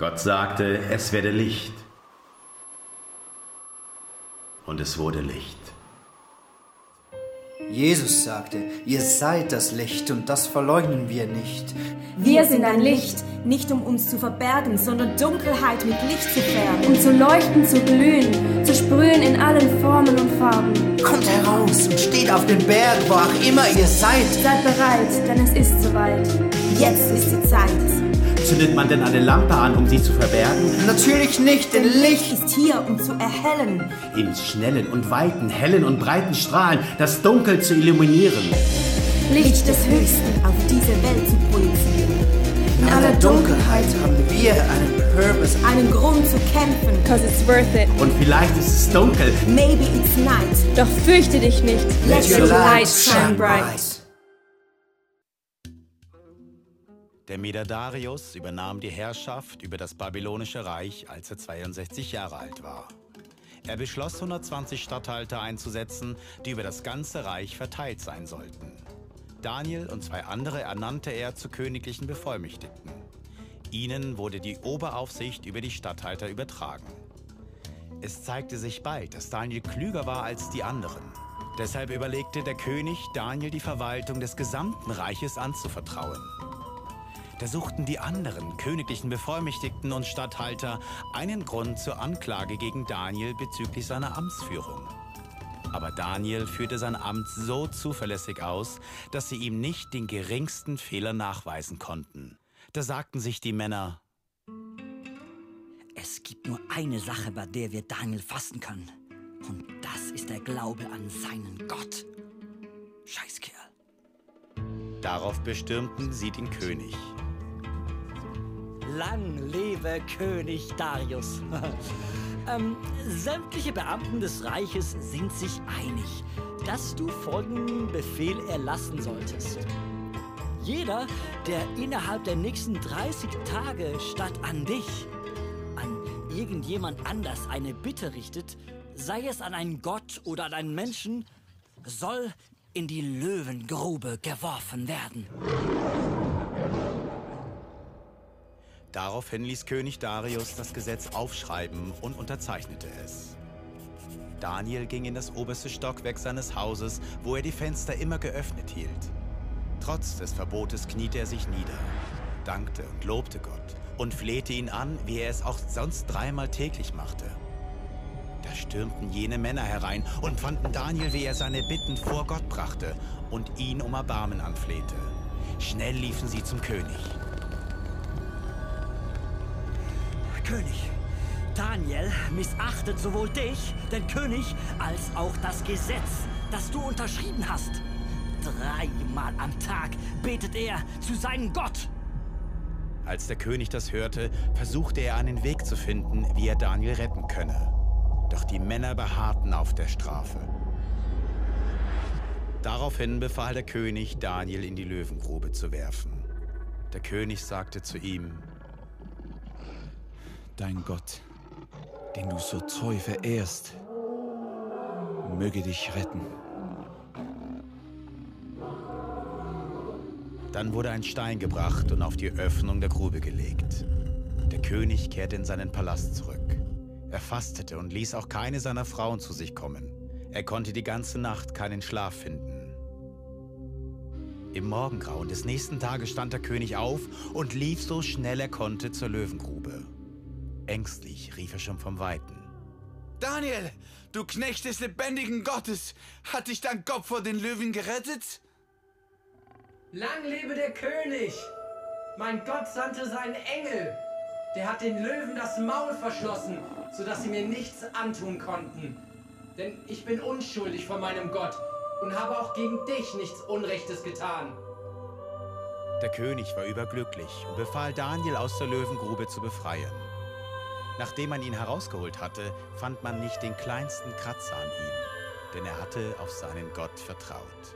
Gott sagte, es werde Licht. Und es wurde Licht. Jesus sagte, ihr seid das Licht und das verleugnen wir nicht. Wir sind ein Licht, nicht um uns zu verbergen, sondern Dunkelheit mit Licht zu färben. Um zu leuchten, zu glühen, zu sprühen in allen Formen und Farben. Kommt heraus und steht auf den Berg, wo auch immer ihr seid. Seid bereit, denn es ist soweit. Jetzt ist die Zeit. Zündet man denn eine Lampe an, um sie zu verbergen? Natürlich nicht, denn Licht ist hier, um zu erhellen. In schnellen und weiten, hellen und breiten Strahlen das Dunkel zu illuminieren. Licht des Höchsten auf diese Welt zu projizieren. In aller Dunkelheit haben wir einen Purpose, einen Grund zu kämpfen. Cause it's worth it. Und vielleicht ist es dunkel. Maybe it's night. Doch fürchte dich nicht. Let your light shine bright. Der Meder Darius übernahm die Herrschaft über das babylonische Reich, als er 62 Jahre alt war. Er beschloss, 120 Statthalter einzusetzen, die über das ganze Reich verteilt sein sollten. Daniel und zwei andere ernannte er zu königlichen Bevollmächtigten. Ihnen wurde die Oberaufsicht über die Statthalter übertragen. Es zeigte sich bald, dass Daniel klüger war als die anderen. Deshalb überlegte der König, Daniel die Verwaltung des gesamten Reiches anzuvertrauen. Da suchten die anderen königlichen Bevollmächtigten und Statthalter einen Grund zur Anklage gegen Daniel bezüglich seiner Amtsführung. Aber Daniel führte sein Amt so zuverlässig aus, dass sie ihm nicht den geringsten Fehler nachweisen konnten. Da sagten sich die Männer, Es gibt nur eine Sache, bei der wir Daniel fassen können. Und das ist der Glaube an seinen Gott. Scheißkerl. Darauf bestürmten sie den König. Lang lebe König Darius. ähm, sämtliche Beamten des Reiches sind sich einig, dass du folgenden Befehl erlassen solltest. Jeder, der innerhalb der nächsten 30 Tage statt an dich, an irgendjemand anders eine Bitte richtet, sei es an einen Gott oder an einen Menschen, soll in die Löwengrube geworfen werden. Daraufhin ließ König Darius das Gesetz aufschreiben und unterzeichnete es. Daniel ging in das oberste Stockwerk seines Hauses, wo er die Fenster immer geöffnet hielt. Trotz des Verbotes kniete er sich nieder, dankte und lobte Gott und flehte ihn an, wie er es auch sonst dreimal täglich machte. Da stürmten jene Männer herein und fanden Daniel, wie er seine Bitten vor Gott brachte und ihn um Erbarmen anflehte. Schnell liefen sie zum König. König, Daniel missachtet sowohl dich, den König, als auch das Gesetz, das du unterschrieben hast. Dreimal am Tag betet er zu seinem Gott. Als der König das hörte, versuchte er einen Weg zu finden, wie er Daniel retten könne. Doch die Männer beharrten auf der Strafe. Daraufhin befahl der König, Daniel in die Löwengrube zu werfen. Der König sagte zu ihm, Dein Gott, den du so treu verehrst, möge dich retten. Dann wurde ein Stein gebracht und auf die Öffnung der Grube gelegt. Der König kehrte in seinen Palast zurück. Er fastete und ließ auch keine seiner Frauen zu sich kommen. Er konnte die ganze Nacht keinen Schlaf finden. Im Morgengrauen des nächsten Tages stand der König auf und lief so schnell er konnte zur Löwengrube. Ängstlich rief er schon vom Weiten. Daniel, du Knecht des lebendigen Gottes, hat dich dein Gott vor den Löwen gerettet? Lang lebe der König! Mein Gott sandte seinen Engel. Der hat den Löwen das Maul verschlossen, sodass sie mir nichts antun konnten. Denn ich bin unschuldig vor meinem Gott und habe auch gegen dich nichts Unrechtes getan. Der König war überglücklich und befahl Daniel aus der Löwengrube zu befreien. Nachdem man ihn herausgeholt hatte, fand man nicht den kleinsten Kratzer an ihm, denn er hatte auf seinen Gott vertraut.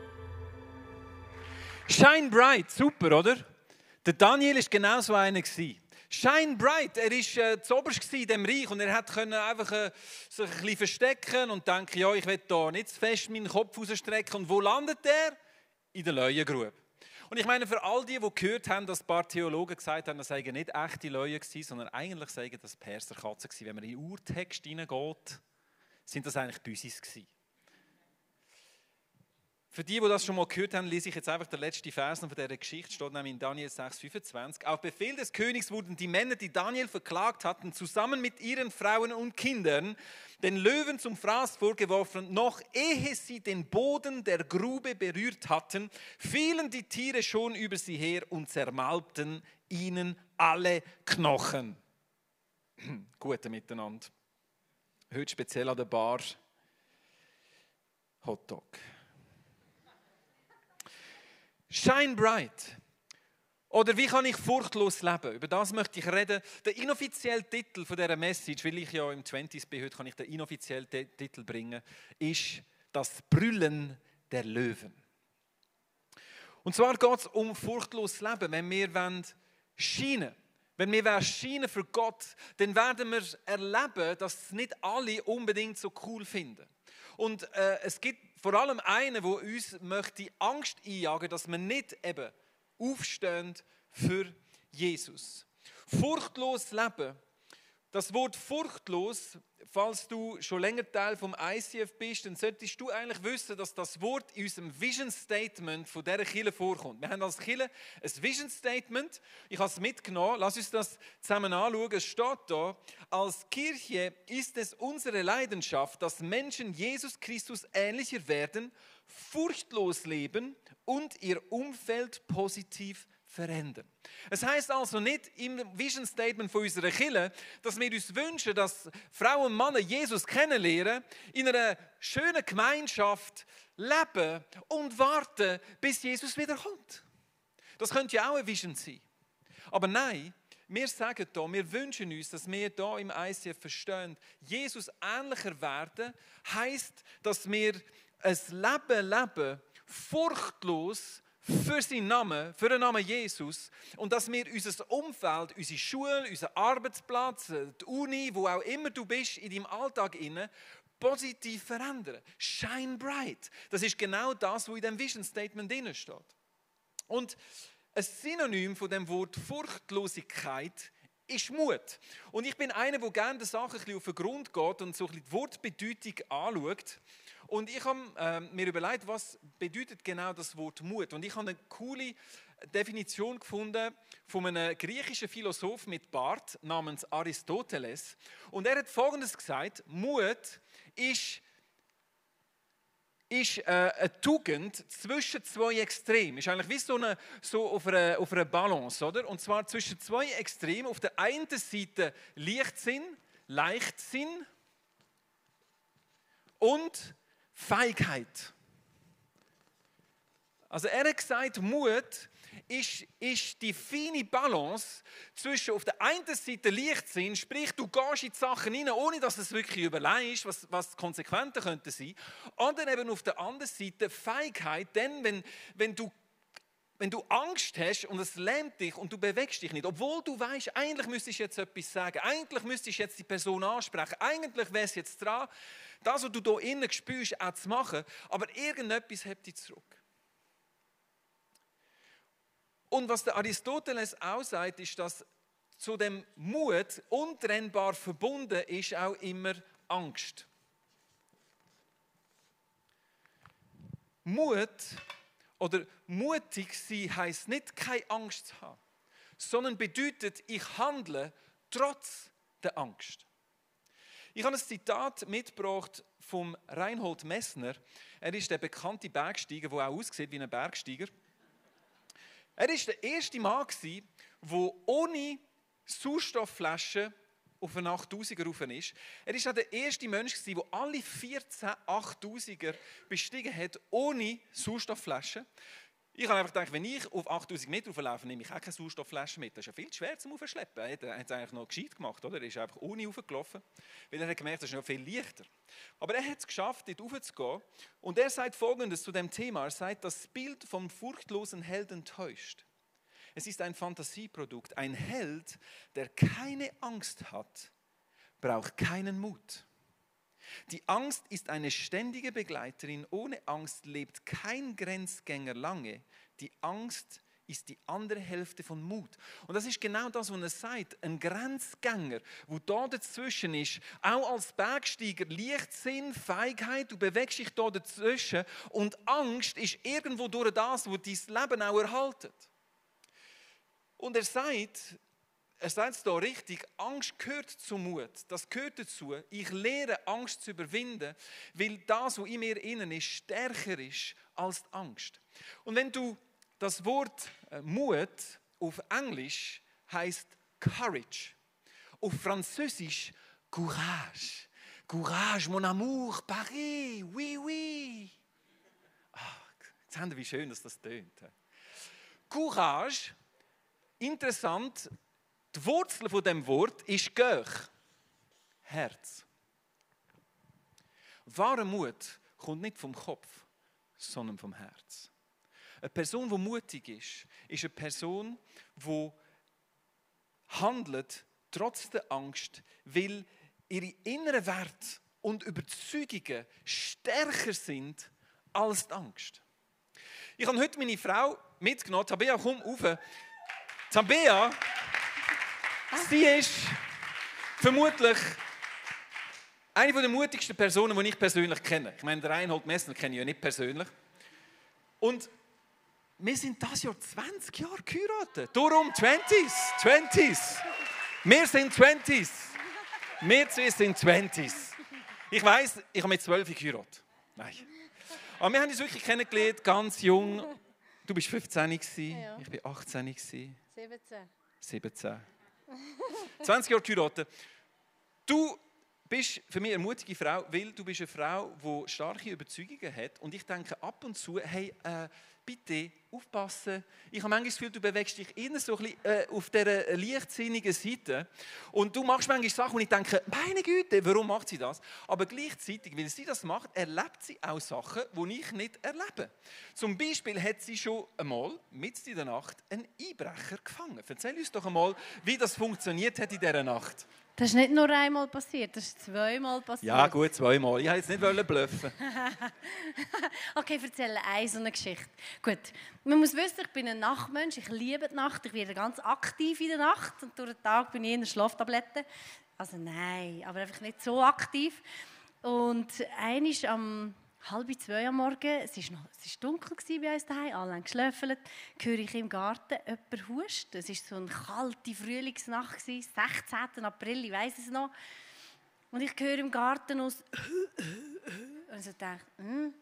Shine bright, super, oder? Der Daniel ist genau so einer. Shine bright, er war äh, zuoberst in diesem Reich und er hat einfach äh, sich ein bisschen verstecken und denken, ja, ich will da nicht zu fest meinen Kopf rausstrecken. Und wo landet er? In der Löwengrube. Und ich meine, für all die, die gehört haben, dass ein paar Theologen gesagt haben, das seien nicht echte Leute gewesen, sondern eigentlich seien das Perserkatzen gewesen. Wenn man in den Urtext hineingeht, sind das eigentlich Büsis gewesen. Für die, die das schon mal gehört haben, lese ich jetzt einfach den letzten Vers von dieser Geschichte, steht nämlich in Daniel 6,25. Auf Befehl des Königs wurden die Männer, die Daniel verklagt hatten, zusammen mit ihren Frauen und Kindern den Löwen zum Fraß vorgeworfen. Noch ehe sie den Boden der Grube berührt hatten, fielen die Tiere schon über sie her und zermalbten ihnen alle Knochen. Gute Miteinander. Heute speziell an der Bar Hotdog. Shine bright. Oder wie kann ich furchtlos leben? Über das möchte ich reden. Der inoffizielle Titel von dieser Message, weil ich ja im 20s bin, heute kann ich den inoffiziellen Titel bringen, ist das Brüllen der Löwen. Und zwar geht es um furchtlos Leben. Wenn wir scheinen wenn wir scheinen für Gott, dann werden wir erleben, dass nicht alle unbedingt so cool finden. Und äh, es gibt vor allem einen, der uns möchte Angst einjagen, dass wir nicht eben aufstehen für Jesus. Furchtlos leben. Das Wort furchtlos falls du schon länger Teil vom ICF bist, dann solltest du eigentlich wissen, dass das Wort in unserem Vision Statement von dieser Kirche vorkommt. Wir haben als Kirche ein Vision Statement. Ich habe es mitgenommen. Lass uns das zusammen anschauen. Es steht da, als Kirche ist es unsere Leidenschaft, dass Menschen Jesus Christus ähnlicher werden, furchtlos leben und ihr Umfeld positiv verändern. Es heißt also nicht im Vision Statement von unserer Kirche, dass wir uns wünschen, dass Frauen und Männer Jesus kennenlernen, in einer schönen Gemeinschaft leben und warten, bis Jesus wiederkommt. Das könnte ja auch ein Vision sein. Aber nein, wir sagen hier, wir wünschen uns, dass wir hier im ICF verstehen, Jesus ähnlicher werden, heißt, dass wir ein Leben leben, furchtlos, für seinen Namen, für den Namen Jesus und dass wir unser Umfeld, unsere Schule, unseren Arbeitsplatz, die Uni, wo auch immer du bist in deinem Alltag inne, positiv verändern. Shine bright. Das ist genau das, was in dem Vision Statement steht. Und ein Synonym von dem Wort Furchtlosigkeit ist Mut. Und ich bin einer, der gerne der Sache ein bisschen auf den Grund geht und so ein bisschen die Wortbedeutung anschaut. Und ich habe äh, mir überlegt, was bedeutet genau das Wort Mut. Und ich habe eine coole Definition gefunden von einem griechischen Philosoph mit Bart namens Aristoteles. Und er hat Folgendes gesagt: Mut ist ist äh, eine Tugend zwischen zwei Extremen. Ist eigentlich wie so, eine, so auf, einer, auf einer Balance, oder? Und zwar zwischen zwei Extremen. Auf der einen Seite Leichtsinn, Leichtsinn und Feigheit. Also er hat gesagt, Mut ist, ist die feine Balance zwischen auf der einen Seite Leichtsinn, sprich du gehst in die Sachen rein, ohne dass es wirklich überlegst, was, was die Konsequenzen könnten sein. Oder eben auf der anderen Seite Feigheit, denn wenn, wenn du wenn du Angst hast und es lähmt dich und du bewegst dich nicht, obwohl du weißt, eigentlich müsstest du jetzt etwas sagen, eigentlich müsstest du jetzt die Person ansprechen, eigentlich wäre es jetzt dran, das, was du hier innen spürst, auch zu machen, aber irgendetwas hebt dich zurück. Und was der Aristoteles auch sagt, ist, dass zu dem Mut untrennbar verbunden ist auch immer Angst. Mut oder mutig sein heißt nicht keine Angst zu haben, sondern bedeutet, ich handle trotz der Angst. Ich habe ein Zitat mitgebracht vom Reinhold Messner. Er ist der bekannte Bergsteiger, der auch aussieht wie ein Bergsteiger. Er ist der erste Mann, der ohne Sauerstoffflaschen auf einen 8000er rauf ist. Er ist auch der erste Mensch, der alle 14 8000er bestiegen hat, ohne Sauerstoffflaschen. Ich habe einfach gedacht, wenn ich auf 8000 Meter laufe, nehme ich auch keine Sauerstoffflasche mit. Das ist ja viel schwer zum Aufschleppen. Er hat es eigentlich noch gescheit gemacht, oder? Er ist einfach ohne aufgelaufen, weil er hat gemerkt, das ist noch viel leichter. Aber er hat es geschafft, dort raufzugehen. Und er sagt Folgendes zu dem Thema. Er sagt, das Bild vom furchtlosen Helden täuscht. Es ist ein Fantasieprodukt. Ein Held, der keine Angst hat, braucht keinen Mut. Die Angst ist eine ständige Begleiterin. Ohne Angst lebt kein Grenzgänger lange. Die Angst ist die andere Hälfte von Mut. Und das ist genau das, was er sagt. Ein Grenzgänger, wo da dazwischen ist, auch als Bergsteiger, Leichtsinn, Feigheit, du bewegst dich da dazwischen und Angst ist irgendwo durch das, was dein Leben auch erhaltet. Und er sagt, es hier richtig, Angst gehört zum Mut. Das gehört dazu. Ich lehre Angst zu überwinden, weil das, was in mir innen ist, stärker ist als die Angst. Und wenn du das Wort äh, Mut auf Englisch heißt Courage, auf Französisch Courage. Courage, mon amour, Paris, oui, oui. Ach, jetzt haben wir, wie schön dass das tönt. Courage, interessant, die Wurzel von dem Wort ist Göch, Herz. Wahre Mut kommt nicht vom Kopf, sondern vom Herz. Eine Person, die mutig ist, ist eine Person, die handelt trotz der Angst, weil ihre inneren Werte und Überzeugungen stärker sind als die Angst. Ich habe heute meine Frau mitgenommen. Tabea, komm rauf. Tabea, sie ist vermutlich eine der mutigsten Personen, die ich persönlich kenne. Ich meine, der Reinhold Messner kenne ich ja nicht persönlich. Und wir sind das Jahr 20 Jahre geheiratet. Darum 20s, 20s. Wir sind 20s. Wir zwei sind 20s. Ich weiß, ich habe mit 12 geheiratet. Nein. Aber wir haben uns wirklich kennengelernt, ganz jung. Du bist 15 gewesen, ja. ich bin 18 gewesen. 17. 17. 20 Jahre geheiratet. Du bist für mich eine mutige Frau, weil du bist eine Frau, die starke Überzeugungen hat. Und ich denke ab und zu, hey, äh, bitte aufpassen. Ich habe manchmal das Gefühl, du bewegst dich immer so ein bisschen äh, auf dieser leichtsinnigen Seite. Und du machst manchmal Sachen, und ich denke, meine Güte, warum macht sie das? Aber gleichzeitig, weil sie das macht, erlebt sie auch Sachen, die ich nicht erlebe. Zum Beispiel hat sie schon einmal, mitten in der Nacht, einen Einbrecher gefangen. Erzähl uns doch einmal, wie das funktioniert hat in dieser Nacht. Das ist nicht nur einmal passiert, das ist zweimal passiert. Ja, gut, zweimal. Ich wollte jetzt nicht bluffen. okay, erzähle eine so eine Geschichte. Gut, man muss wissen, ich bin ein Nachtmensch, ich liebe die Nacht, ich werde ganz aktiv in der Nacht und durch den Tag bin ich in der Schlaftablette. Also nein, aber einfach nicht so aktiv. Und eines am halb zwei am Morgen, es war noch, es ist dunkel bei uns daheim, alle haben geschläfelt, höre ich im Garten jemand husten. Es war so eine kalte Frühlingsnacht, 16. April, ich weiß es noch. Und ich höre im Garten aus und ich dachte, hm.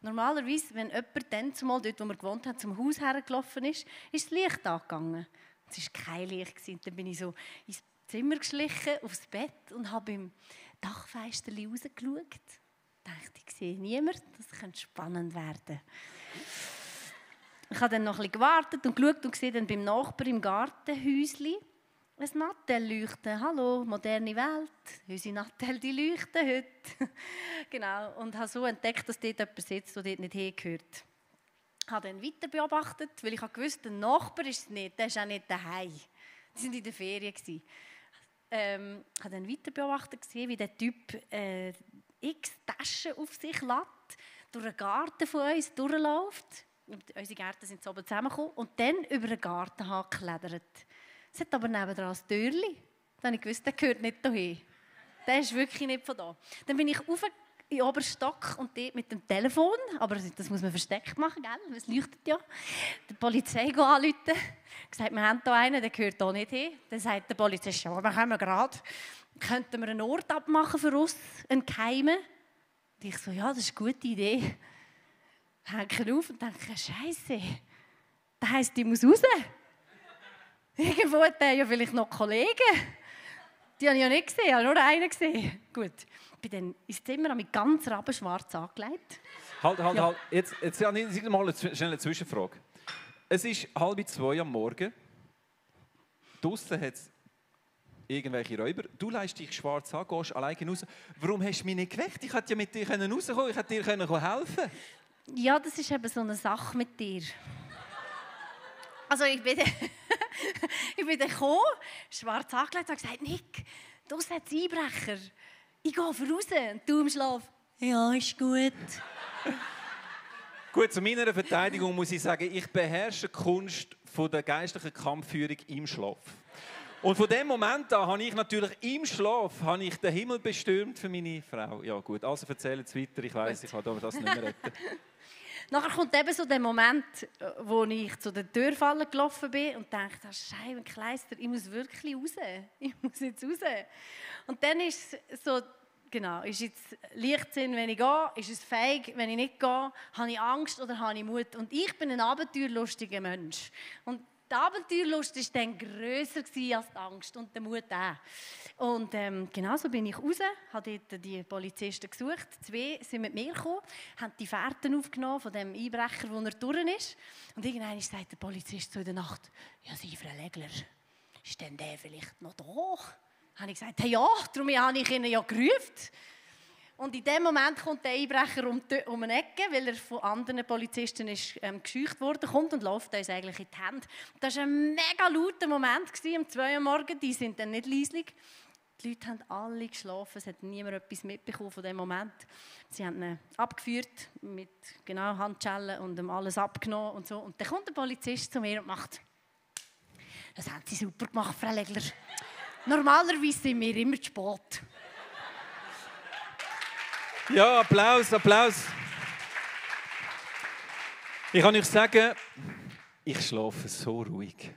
Normalerweise, wenn jemand dann zumal dort, wo wir gewohnt haben, zum Haus hergelaufen ist, ist das Licht angegangen. Es war kein Licht. Dann bin ich so ins Zimmer geschlichen, aufs Bett und habe im Dachfenster rausgeschaut dachte, ich sehe niemanden, das könnte spannend werden. Ich habe dann noch ein bisschen gewartet und geschaut und gesehen dann beim Nachbar im Gartenhäuschen ein Nattel leuchten. Hallo, moderne Welt. Unsere Nattel, die leuchten heute. genau. Und habe so entdeckt, dass dort jemand sitzt, der dort nicht hingehört. Ich habe dann weiter beobachtet, weil ich gewusst der Nachbar ist es nicht, der ist auch nicht daheim. Die waren in der Ferien. Ähm, ich habe dann weiter beobachtet, wie der Typ äh, x Taschen auf sich lässt, durch den Garten von uns durchläuft. Unsere Gärten sind so zusammengekommen und dann über den Garten geklettert. Es hat aber nebenan ein Türchen. Dann habe ich gewusst, der gehört nicht hierhin. Der ist wirklich nicht von da. Dann bin ich auf in Oberstock und dort mit dem Telefon, aber das muss man versteckt machen, gell? es leuchtet ja. Die Polizei anrufen, gesagt, wir haben hier einen, der gehört hier nicht hin. Dann sagt der Polizist, ja, wir kommen gerade könnten wir einen Ort abmachen für uns, einen Geheimen? Und ich so, ja, das ist eine gute Idee. Hänge auf und denke, Scheiße, das heisst, ich muss raus. Irgendwo hat er ja vielleicht noch Kollegen. Die habe ich ja nicht gesehen, ich habe nur einen gesehen. Gut, ich bin dann ins Zimmer mit ganz rabenschwarz angelegt. Halt, halt, ja. halt. Jetzt, jetzt habe ich mal eine schnelle Zwischenfrage. Es ist halb zwei am Morgen. Draußen hat es irgendwelche Räuber. Du leist dich schwarz an, gehst alleine raus. Warum hast du mich nicht geweckt? Ich hätte ja mit dir rauskommen ich hätte dir helfen Ja, das ist eben so eine Sache mit dir. Also ich bin, ich bin gekommen, schwarz angelegt und gesagt, Nick, du hast Einbrecher. Ich gehe raus und du im Schlaf. Ja, ist gut. Gut, zu meiner Verteidigung muss ich sagen, ich beherrsche die Kunst von der geistlichen Kampfführung im Schlaf. Und von dem Moment an habe ich natürlich im Schlaf habe ich den Himmel bestürmt für meine Frau. Ja gut, also erzähle jetzt weiter. Ich weiß, ich kann das nicht mehr retten. Nachher kommt eben so der Moment, wo ich zu der Türfalle gelaufen bin und dachte, das Scheibe, Kleister, ich muss wirklich raus. Ich muss jetzt raus. Und dann ist es so, genau, ist jetzt Leichtsinn, wenn ich gehe, ist es feig, wenn ich nicht gehe, habe ich Angst oder habe ich Mut. Und ich bin ein abenteuerlustiger Mensch. Und die Abenteuerlust war dann grösser als die Angst und der Mut auch. Und ähm, genau so bin ich raus, habe dort die Polizisten gesucht. Zwei sind mit mir gekommen, haben die Fährten aufgenommen von dem Einbrecher, wo er durch ist. Und irgendwann sagt der Polizist so in der Nacht, ja, Sie, Frau Legler, ist denn der vielleicht noch da? Habe ich gesagt, hey, ja, darum habe ich ihn ja gerufen. Und in dem Moment kommt der Einbrecher um, die, um eine Ecke, weil er von anderen Polizisten ist, ähm, gescheucht worden kommt und läuft uns eigentlich in die Hände. Das war ein mega lauter Moment gewesen, um zwei Uhr morgens. Die sind dann nicht leislich. Die Leute haben alle geschlafen, es hat niemand etwas mitbekommen von dem Moment. Sie haben ihn abgeführt mit genau Handschellen und ihm alles abgenommen und so. Und dann kommt der Polizist zu mir und macht, das haben Sie super gemacht, Frau Legler. Normalerweise sind wir immer zu spät. Ja, Applaus, Applaus. Ich kann euch sagen, ich schlafe so ruhig.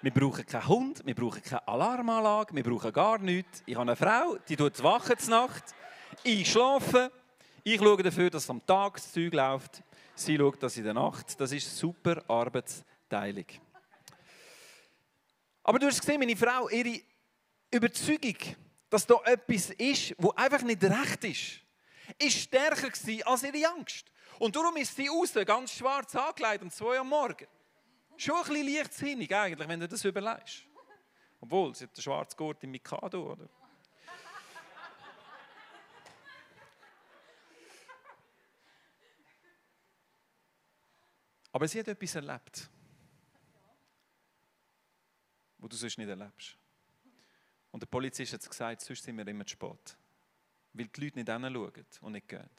Wir brauchen keinen Hund, wir brauchen keine Alarmanlage, wir brauchen gar nichts. Ich habe eine Frau, die tut wachen Nacht. Ich schlafe. Ich schaue dafür, dass am Tag das Zeug läuft. Sie schaut das in der Nacht. Das ist super Arbeitsteilung. Aber du hast gesehen, meine Frau, ihre Überzeugung, dass da etwas ist, wo einfach nicht recht ist ist stärker als ihre Angst. Und darum ist sie raus, ganz schwarz angekleidet, um zwei Uhr am Morgen. Schon ein bisschen leichtsinnig eigentlich, wenn du das überlegst. Obwohl, sie hat den schwarzen Gurt im Mikado, oder? Aber sie hat etwas erlebt, wo du sonst nicht erlebst. Und der Polizist hat gesagt, sonst sind wir immer zu spät weil die Leute nicht hinschauen und nicht gehen.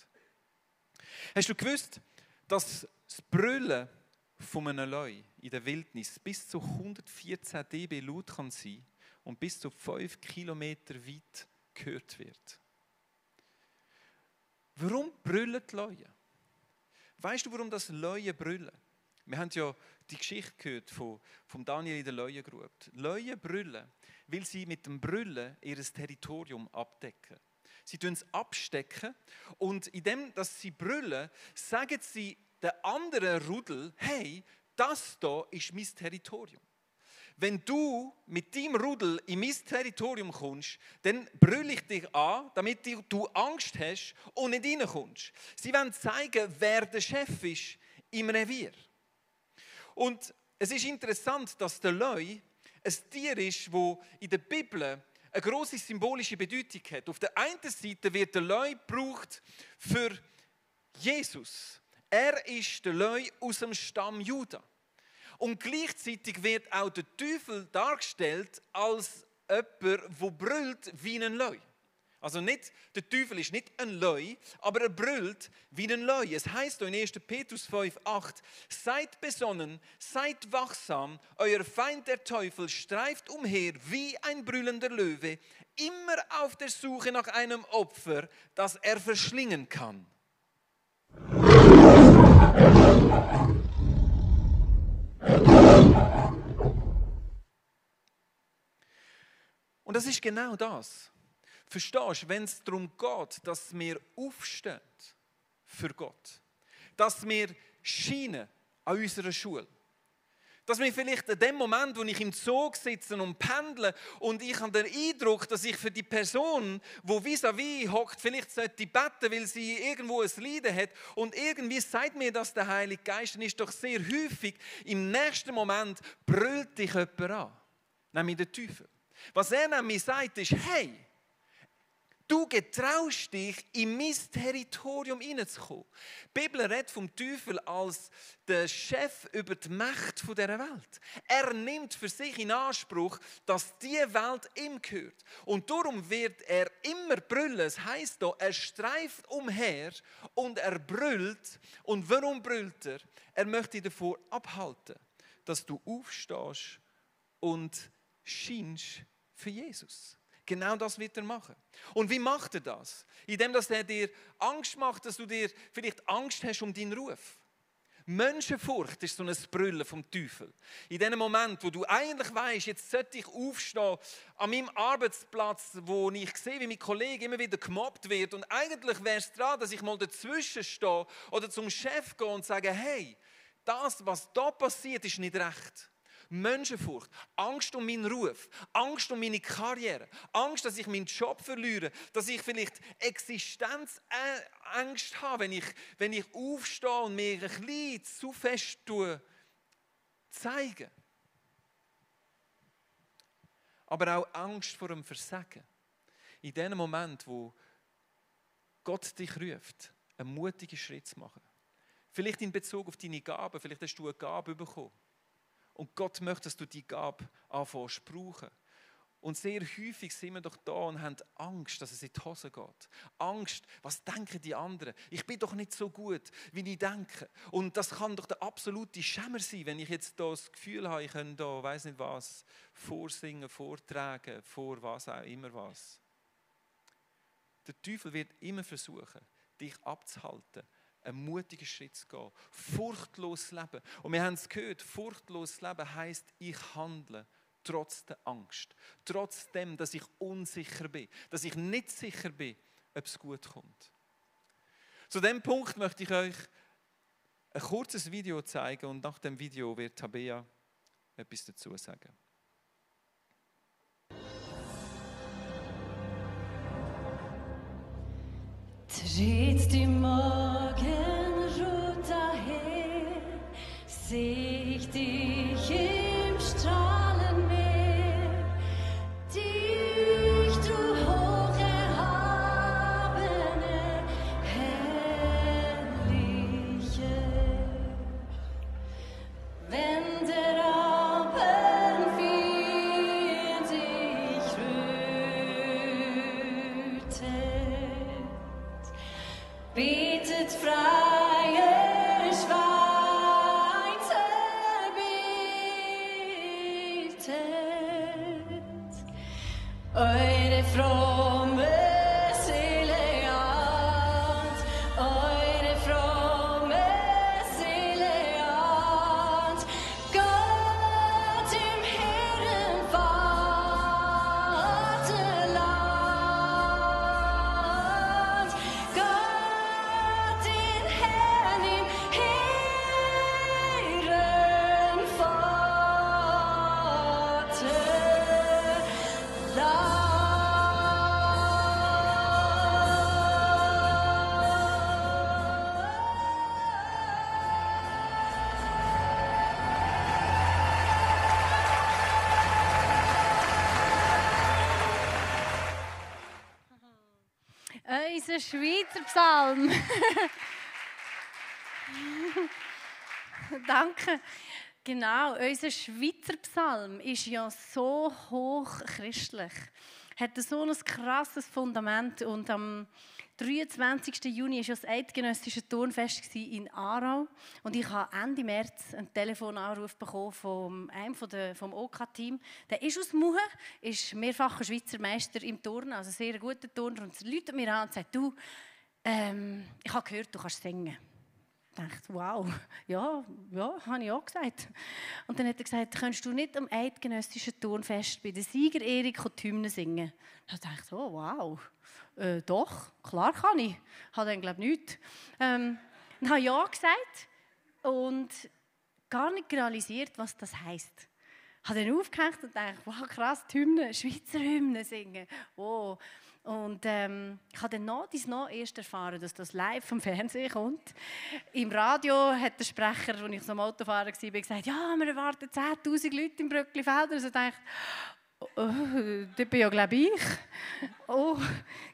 Hast du gewusst, dass das Brüllen von einem Leu in der Wildnis bis zu 114 dB laut kann sein und bis zu 5 Kilometer weit gehört wird? Warum brüllen die Leute? Weißt du, warum das Leue brüllen? Wir haben ja die Geschichte gehört von, von Daniel in der Leuengrube. Leue brüllen, weil sie mit dem Brüllen ihr Territorium abdecken. Sie tun es abstecken und indem, dass sie brüllen, sagen sie der anderen Rudel, hey, das da ist mein Territorium. Wenn du mit deinem Rudel in mein Territorium kommst, dann brülle ich dich an, damit du Angst hast und nicht reinkommst. Sie wollen zeigen, wer der Chef ist im Revier. Und es ist interessant, dass der Leu ein Tier ist, wo in der Bibel eine große symbolische Bedeutung hat. Auf der einen Seite wird der Leu gebraucht für Jesus. Er ist der Leu aus dem Stamm Juda. Und gleichzeitig wird auch der Teufel dargestellt als jemand, der brüllt wie ein Leu. Also nicht, der Teufel ist nicht ein Leu, aber er brüllt wie ein Leu. Es heißt in 1. Petrus 5, 8, seid besonnen, seid wachsam, euer Feind der Teufel streift umher wie ein brüllender Löwe, immer auf der Suche nach einem Opfer, das er verschlingen kann. Und das ist genau das. Verstehst du, wenn es darum geht, dass wir aufstehen für Gott, dass wir scheinen an unserer Schule, dass wir vielleicht in dem Moment, wo ich im Zug sitze und pendle und ich habe den Eindruck, dass ich für die Person, wo vis-à-vis hockt, vielleicht sollte beten, weil sie irgendwo ein Leiden hat und irgendwie sagt mir das der Heilige Geist, dann ist doch sehr häufig im nächsten Moment brüllt dich jemand an, nämlich der Teufel. Was er nämlich sagt, ist, hey, Du getraust dich, in mein Territorium hineinzukommen. Die Bibel redet vom Teufel als der Chef über die Macht dieser Welt. Er nimmt für sich in Anspruch, dass die Welt ihm gehört. Und darum wird er immer brüllen. Es heisst hier, er streift umher und er brüllt. Und warum brüllt er? Er möchte dich davor abhalten, dass du aufstehst und scheinst für Jesus. Genau das wird er machen. Und wie macht er das? Indem dass er dir Angst macht, dass du dir vielleicht Angst hast um deinen Ruf. Menschenfurcht ist so ein Brüllen vom Teufel. In dem Moment, wo du eigentlich weißt, jetzt sollte ich aufstehen an meinem Arbeitsplatz, wo ich sehe, wie mein Kollege immer wieder gemobbt wird und eigentlich wäre es dran, dass ich mal dazwischen stehe oder zum Chef gehe und sage, hey, das, was da passiert, ist nicht recht. Menschenfurcht, Angst um meinen Ruf, Angst um meine Karriere, Angst, dass ich meinen Job verliere, dass ich vielleicht Existenzängste habe, wenn ich, wenn ich aufstehe und mir ein bisschen zu fest tue, zeigen. Aber auch Angst vor dem Versagen. In dem Moment, wo Gott dich ruft, einen mutigen Schritt zu machen. Vielleicht in Bezug auf deine Gaben, vielleicht hast du eine Gabe bekommen. Und Gott möchte, dass du die Gabe anfängst zu brauchen. Und sehr häufig sind wir doch da und haben Angst, dass es in die Hose geht. Angst, was denken die anderen? Ich bin doch nicht so gut, wie ich denke. Und das kann doch der absolute Schämer sein, wenn ich jetzt da das Gefühl habe, ich kann da, weiß nicht was, vorsingen, vortragen, vor was auch immer was. Der Teufel wird immer versuchen, dich abzuhalten einen mutigen Schritt zu gehen. Furchtlos leben. Und wir haben es gehört, furchtlos leben heißt ich handle trotz der Angst. Trotzdem, dass ich unsicher bin. Dass ich nicht sicher bin, ob es gut kommt. Zu dem Punkt möchte ich euch ein kurzes Video zeigen und nach dem Video wird Tabea etwas dazu sagen. Tritt die Morgenrot daher, seh ich dich Unser Schweizer Psalm. Danke. Genau, unser Schweizer Psalm ist ja so hoch christlich. Hat so ein krasses Fundament und am 23. Juni war das eidgenössische Turnfest in Aarau und ich habe Ende März einen Telefonanruf bekommen von einem von der, vom OK-Team. Der ist aus Muhe, ist mehrfacher Schweizer Meister im Turnen, also sehr guter Turner und er ruft mir an und sagt, du, ähm, ich habe gehört, du kannst singen. Dachte, wow, ja, ja, habe ich auch gesagt. Und dann hat er gesagt, kannst du nicht am eidgenössischen Turnfest bei der Siegerehrung die Hymne singen? Da dachte ich, oh wow, äh, doch, klar kann ich. Habe dann, glaube ich, nichts. Ähm, dann habe ich ja gesagt und gar nicht realisiert, was das heisst. Ich habe dann aufgehängt und dachte, wow, krass, die Hymne, Schweizer Hymne singen. Wow. Und ähm, ich habe dann noch, dies noch erst erfahren, dass das live vom Fernsehen kommt. Im Radio hat der Sprecher, als ich so am Autofahrer war, gesagt, ja, wir erwarten 10'000 Leute im Brücklifeld. Also dachte oh, das bin ja, glaube ich. Oh,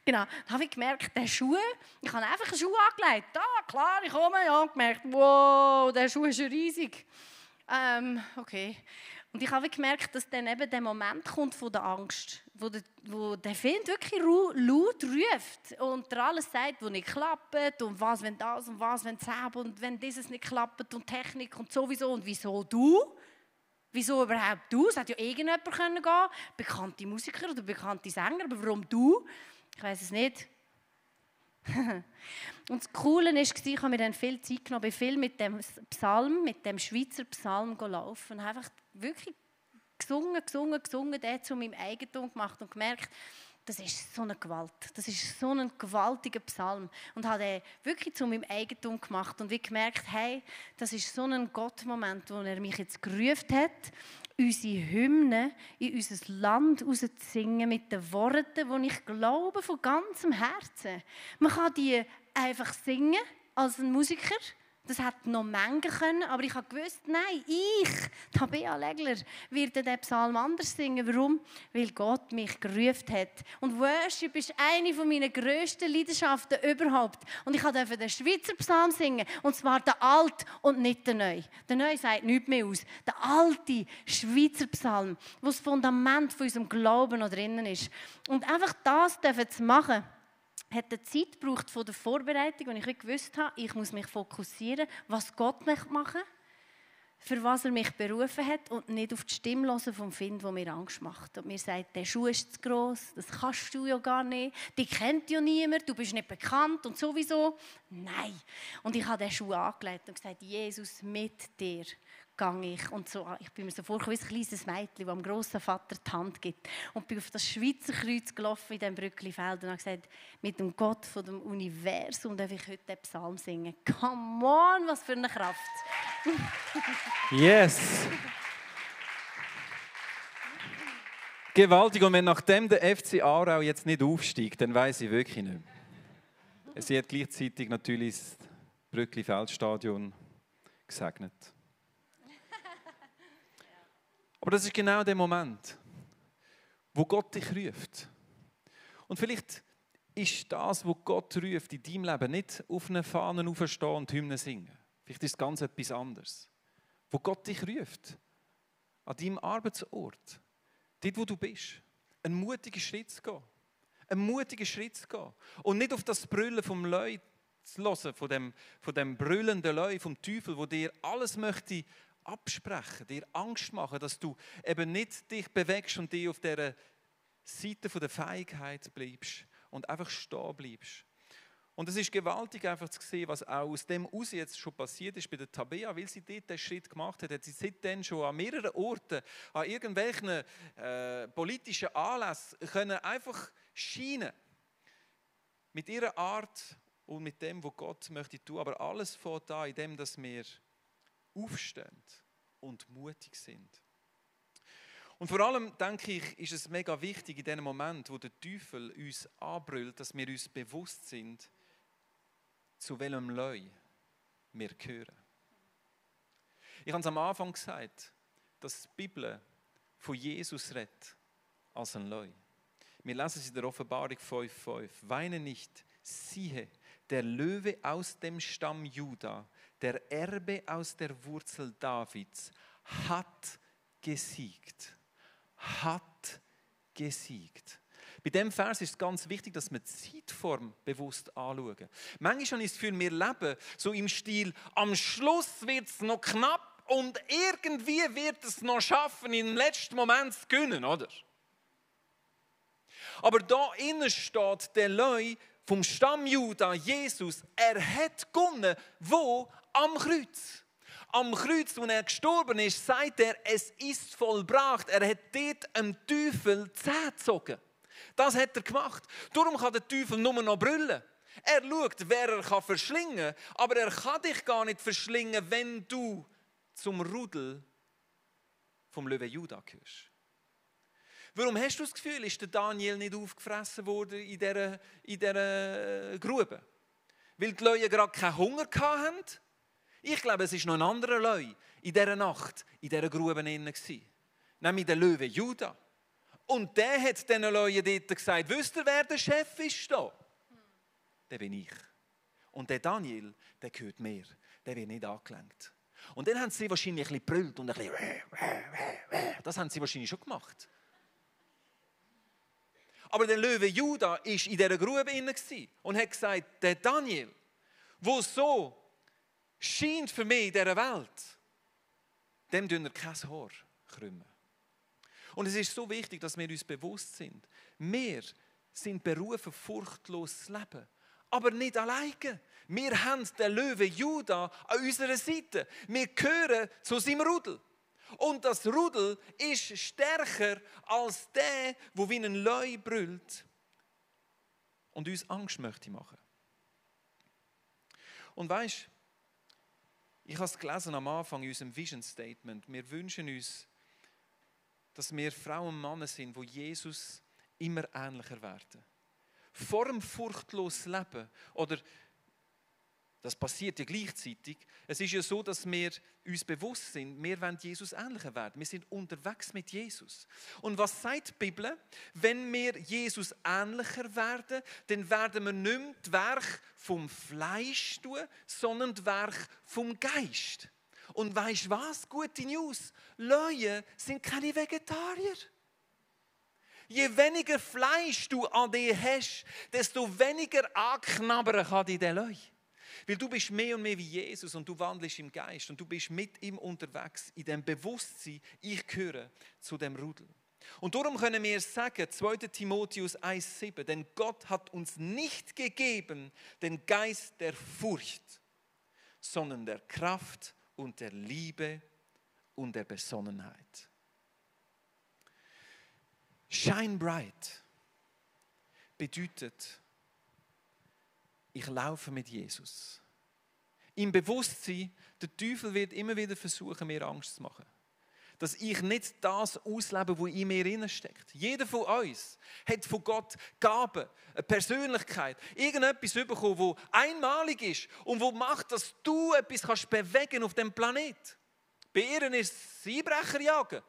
genau. Dann habe ich gemerkt, der Schuh, ich habe einfach einen Schuh angelegt. Da, klar, ich komme. Ja, und gemerkt, wow, der Schuh ist ja riesig. Ähm, okay. Und ich habe gemerkt, dass dann eben der Moment kommt von der Angst, wo der, wo der Film wirklich laut ruft und alles sagt, wo nicht klappt und was, wenn das und was, wenn das und wenn dieses nicht klappt und Technik und sowieso und wieso du? Wieso überhaupt du? Es hätte ja irgendjemand können gehen, bekannte Musiker oder bekannte Sänger, aber warum du? Ich weiß es nicht. und das Coole war, ich habe mir dann viel Zeit genommen, bin viel mit dem Psalm, mit dem Schweizer Psalm gelaufen einfach wirklich gesungen, gesungen, gesungen, den zu meinem Eigentum gemacht und gemerkt, das ist so eine Gewalt. Das ist so ein gewaltiger Psalm. Und habe den wirklich zu meinem Eigentum gemacht und wie gemerkt, hey, das ist so ein Gottmoment, wo er mich jetzt gerufen hat, unsere Hymnen in unser Land rauszusingen mit den Worten, die ich glaube von ganzem Herzen. Man kann die einfach singen als ein Musiker. Das hat noch Mengen können, aber ich habe gewusst, nein, ich, Tabea Legler, werde den Psalm anders singen. Warum? Weil Gott mich gerufen hat. Und Worship ist eine meiner grössten Leidenschaften überhaupt. Und ich durfte den Schweizer Psalm singen, und zwar den alten und nicht den neuen. Der neue sagt nichts mehr aus. Der alte Schweizer Psalm, wo das Fundament von unserem Glauben noch drinnen ist. Und einfach das zu machen, hat eine Zeit gebraucht von der Vorbereitung, und ich gewusst habe, ich muss mich fokussieren, was Gott möchte machen, für was er mich berufen hat und nicht auf die Stimme hören vom Find, wo mir Angst macht. Und mir sagt, der Schuh ist zu gross, das kannst du ja gar nicht, dich kennt ja niemand, du bist nicht bekannt und sowieso. Nein. Und ich habe den Schuh angelegt und gesagt, Jesus, mit dir gehe ich. Und so, ich bin mir so vorgekommen wie ein kleines Mädchen, das dem grossen Vater die Hand gibt. Und bin auf das Schweizer Kreuz gelaufen in diesem Brücklifeld und habe gesagt, mit dem Gott von dem Universum darf ich heute den Psalm singen. Come on, was für eine Kraft. Yes! Gewaltig. Und wenn nachdem der FC Aarau jetzt nicht aufsteigt, dann weiß ich wirklich nicht. Sie hat gleichzeitig natürlich das Brückli-Feldstadion gesegnet. Aber das ist genau der Moment, wo Gott dich ruft. Und vielleicht ist das, wo Gott ruft in deinem Leben, nicht auf eine Fahne aufstehen und Hymnen singen. Vielleicht ist es ganz etwas anderes. Wo Gott dich ruft, an deinem Arbeitsort, dort, wo du bist, einen mutigen Schritt zu gehen. Einen mutigen Schritt zu gehen. Und nicht auf das Brüllen vom Leu zu hören, von dem, von dem brüllenden Leu, vom Teufel, wo dir alles möchte absprechen, dir Angst machen, dass du eben nicht dich bewegst und dich auf dieser Seite der Feigheit bleibst und einfach stehen bleibst. Und es ist gewaltig einfach zu sehen, was auch aus dem aus jetzt schon passiert ist bei der Tabea, weil sie dort den Schritt gemacht hat, hat sie seitdem schon an mehreren Orten, an irgendwelchen äh, politischen Anlässen können einfach scheinen. Mit ihrer Art und mit dem, was Gott möchte tun. Aber alles fängt an, in dem, dass wir aufstehen und mutig sind. Und vor allem, denke ich, ist es mega wichtig in dem Moment, wo der Teufel uns anbrüllt, dass wir uns bewusst sind, zu welchem Leu wir gehören. Ich habe es am Anfang gesagt, dass die Bibel von Jesus redet als ein Leu. Wir lesen es in der Offenbarung 5,5. Weine nicht, siehe, der Löwe aus dem Stamm Juda, der Erbe aus der Wurzel Davids, hat gesiegt. Hat gesiegt. Bei diesem Vers ist es ganz wichtig, dass wir die Zeitform bewusst anschauen. Manchmal ich das Gefühl, wir leben so im Stil, am Schluss wird es noch knapp und irgendwie wird es noch schaffen, im letzten Moment zu gewinnen, oder? Aber da innen steht der Leu vom Stamm Juda, Jesus, er hat gewonnen, wo? Am Kreuz. Am Kreuz, wo er gestorben ist, sagt er, es ist vollbracht. Er hat dort einem Teufel Zähne gezogen. Das hat er gemacht. Darum kann der Teufel nur noch brüllen. Er schaut, wer er kann verschlingen kann, aber er kann dich gar nicht verschlingen, wenn du zum Rudel vom Löwe Juda gehörst. Warum hast du das Gefühl, ist der Daniel nicht aufgefressen worden in dieser, in dieser Grube? Weil die Leute gerade keinen Hunger hatten? Ich glaube, es war noch ein anderer Leu in dieser Nacht, in dieser Grube. Nämlich der Löwe Juda. Und der hat diesen Leuten dort gesagt, wisst ihr, wer der Chef ist da? Der bin ich. Und der Daniel, der gehört mir. Der wird nicht angelenkt. Und dann haben sie wahrscheinlich ein bisschen brüllt und ein bisschen das haben sie wahrscheinlich schon gemacht. Aber der Löwe Juda war in dieser Grube inne und hat gesagt, der Daniel, wo so scheint für mich in dieser Welt, dem wir kein Haar krümmen. Und es ist so wichtig, dass wir uns bewusst sind, wir sind berufen, furchtlos zu leben. Aber nicht alleine. Wir haben den Löwe Juda an unserer Seite. Wir gehören zu seinem Rudel. Und das Rudel ist stärker als der, wo wie ein Leu brüllt und uns Angst möchte machen. Und weißt, ich habe es gelesen am Anfang in unserem Vision Statement. Wir wünschen uns, dass wir Frauen und Männer sind, wo Jesus immer ähnlicher werden. Furchtlosen Leben oder das passiert ja gleichzeitig. Es ist ja so, dass wir uns bewusst sind, wir wollen Jesus ähnlicher werden. Wir sind unterwegs mit Jesus. Und was sagt die Bibel? Wenn wir Jesus ähnlicher werden, dann werden wir nicht mehr das Werk vom Fleisch tun, sondern das Werk vom Geist. Und weißt was? Gute News. Leute sind keine Vegetarier. Je weniger Fleisch du an dir hast, desto weniger anknabbern kann dich der Leute. Weil du bist mehr und mehr wie Jesus und du wandelst im Geist und du bist mit ihm unterwegs in dem Bewusstsein, ich gehöre zu dem Rudel. Und darum können wir sagen, 2. Timotheus 1,7, denn Gott hat uns nicht gegeben den Geist der Furcht, sondern der Kraft und der Liebe und der Besonnenheit. Shine bright bedeutet, ich laufe mit Jesus. Im Bewusstsein, der Teufel wird immer wieder versuchen, mir Angst zu machen. Dass ich nicht das auslebe, was in mir steckt. Jeder von uns hat von Gott Gaben, eine Persönlichkeit, irgendetwas bekommen, wo einmalig ist und wo macht, dass du etwas kannst bewegen auf dem Planet. Bei ihr ist es Einbrecher jagen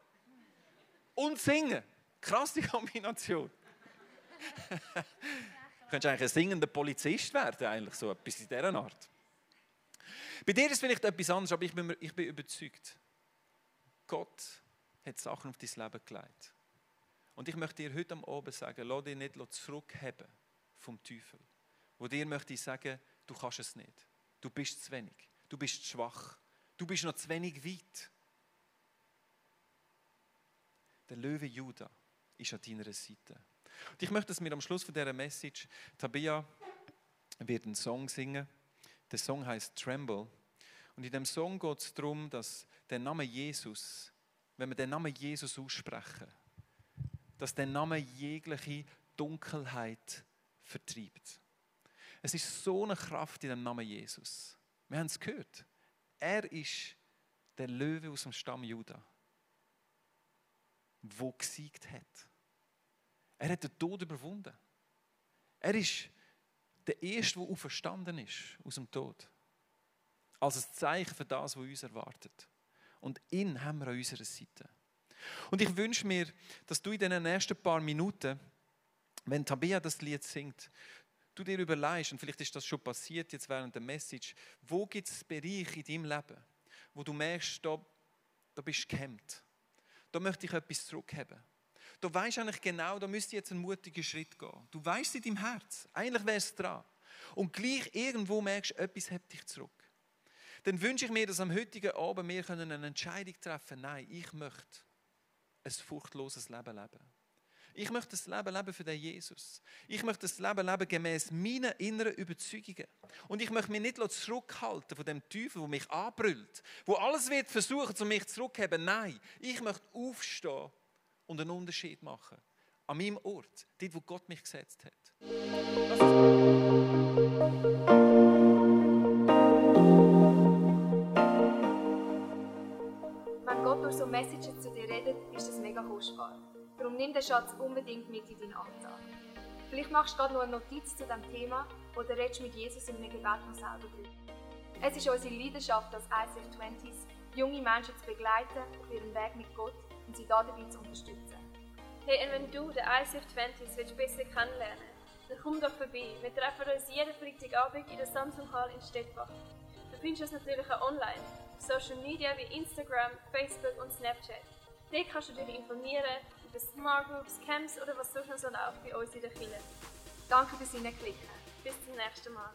und singen. Krasse Kombination. Könntest eigentlich ein singender Polizist werden, eigentlich so etwas in dieser Art. Bei dir ist vielleicht etwas anderes, aber ich bin, ich bin überzeugt, Gott hat Sachen auf dein Leben gelegt. Und ich möchte dir heute am Abend sagen, lass dich nicht zurückheben vom Teufel. Wo dir möchte ich sagen, du kannst es nicht. Du bist zu wenig. Du bist zu schwach. Du bist noch zu wenig weit. Der Löwe Judah ist an deiner Seite. Und ich möchte, dass wir am Schluss von dieser Message, Tabia wird einen Song singen. Der Song heißt Tremble. Und in dem Song geht es darum, dass der Name Jesus, wenn wir den Namen Jesus aussprechen, dass der Name jegliche Dunkelheit vertreibt. Es ist so eine Kraft in dem Namen Jesus. Wir haben es gehört. Er ist der Löwe aus dem Stamm Juda, wo gesiegt hat. Er hat den Tod überwunden. Er ist der Erste, der auferstanden ist aus dem Tod. Als ein Zeichen für das, was uns erwartet. Und ihn haben wir an unserer Seite. Und ich wünsche mir, dass du in den nächsten paar Minuten, wenn Tabea das Lied singt, du dir überlegst, und vielleicht ist das schon passiert jetzt während der Message, wo gibt es Bereiche in deinem Leben, wo du merkst, da, da bist du gehemmt. Da möchte ich etwas zurückhaben. Du weißt eigentlich genau, da müsste jetzt ein mutiger Schritt gehen. Du weißt in deinem Herz, eigentlich wäre es dran. Und gleich irgendwo merkst du, etwas hebt dich zurück. Dann wünsche ich mir, dass am heutigen Abend wir eine Entscheidung treffen können. Nein, ich möchte ein furchtloses Leben leben. Ich möchte das Leben leben für den Jesus. Ich möchte das Leben leben gemäß meinen inneren Überzeugungen. Und ich möchte mich nicht zurückhalten von dem Teufel, der mich anbrüllt, wo alles wird versuchen, um mich zurückzuheben. Nein, ich möchte aufstehen und einen Unterschied machen. An meinem Ort, dort, wo Gott mich gesetzt hat. Wenn Gott durch so Messages zu dir redet, ist das mega kostbar. Darum nimm den Schatz unbedingt mit in deinen Alltag. Vielleicht machst du gerade noch eine Notiz zu diesem Thema oder redest mit Jesus in einem Gebet noch selber drüber. Es ist unsere Leidenschaft als ICF 20s, junge Menschen zu begleiten auf ihrem Weg mit Gott und sie dabei zu unterstützen. Hey, und wenn du den ICF 20s willst besser kennenlernen dann komm doch vorbei. Wir treffen uns jeden Freitagabend in der Samsung Hall in Stettbach. Du findest uns natürlich auch online, auf Social Media wie Instagram, Facebook und Snapchat. Dort kannst du dich informieren über Smart Groups, Camps oder was sonst noch so läuft bei uns in der Kirche. Danke fürs Hineinklicken. Bis zum nächsten Mal.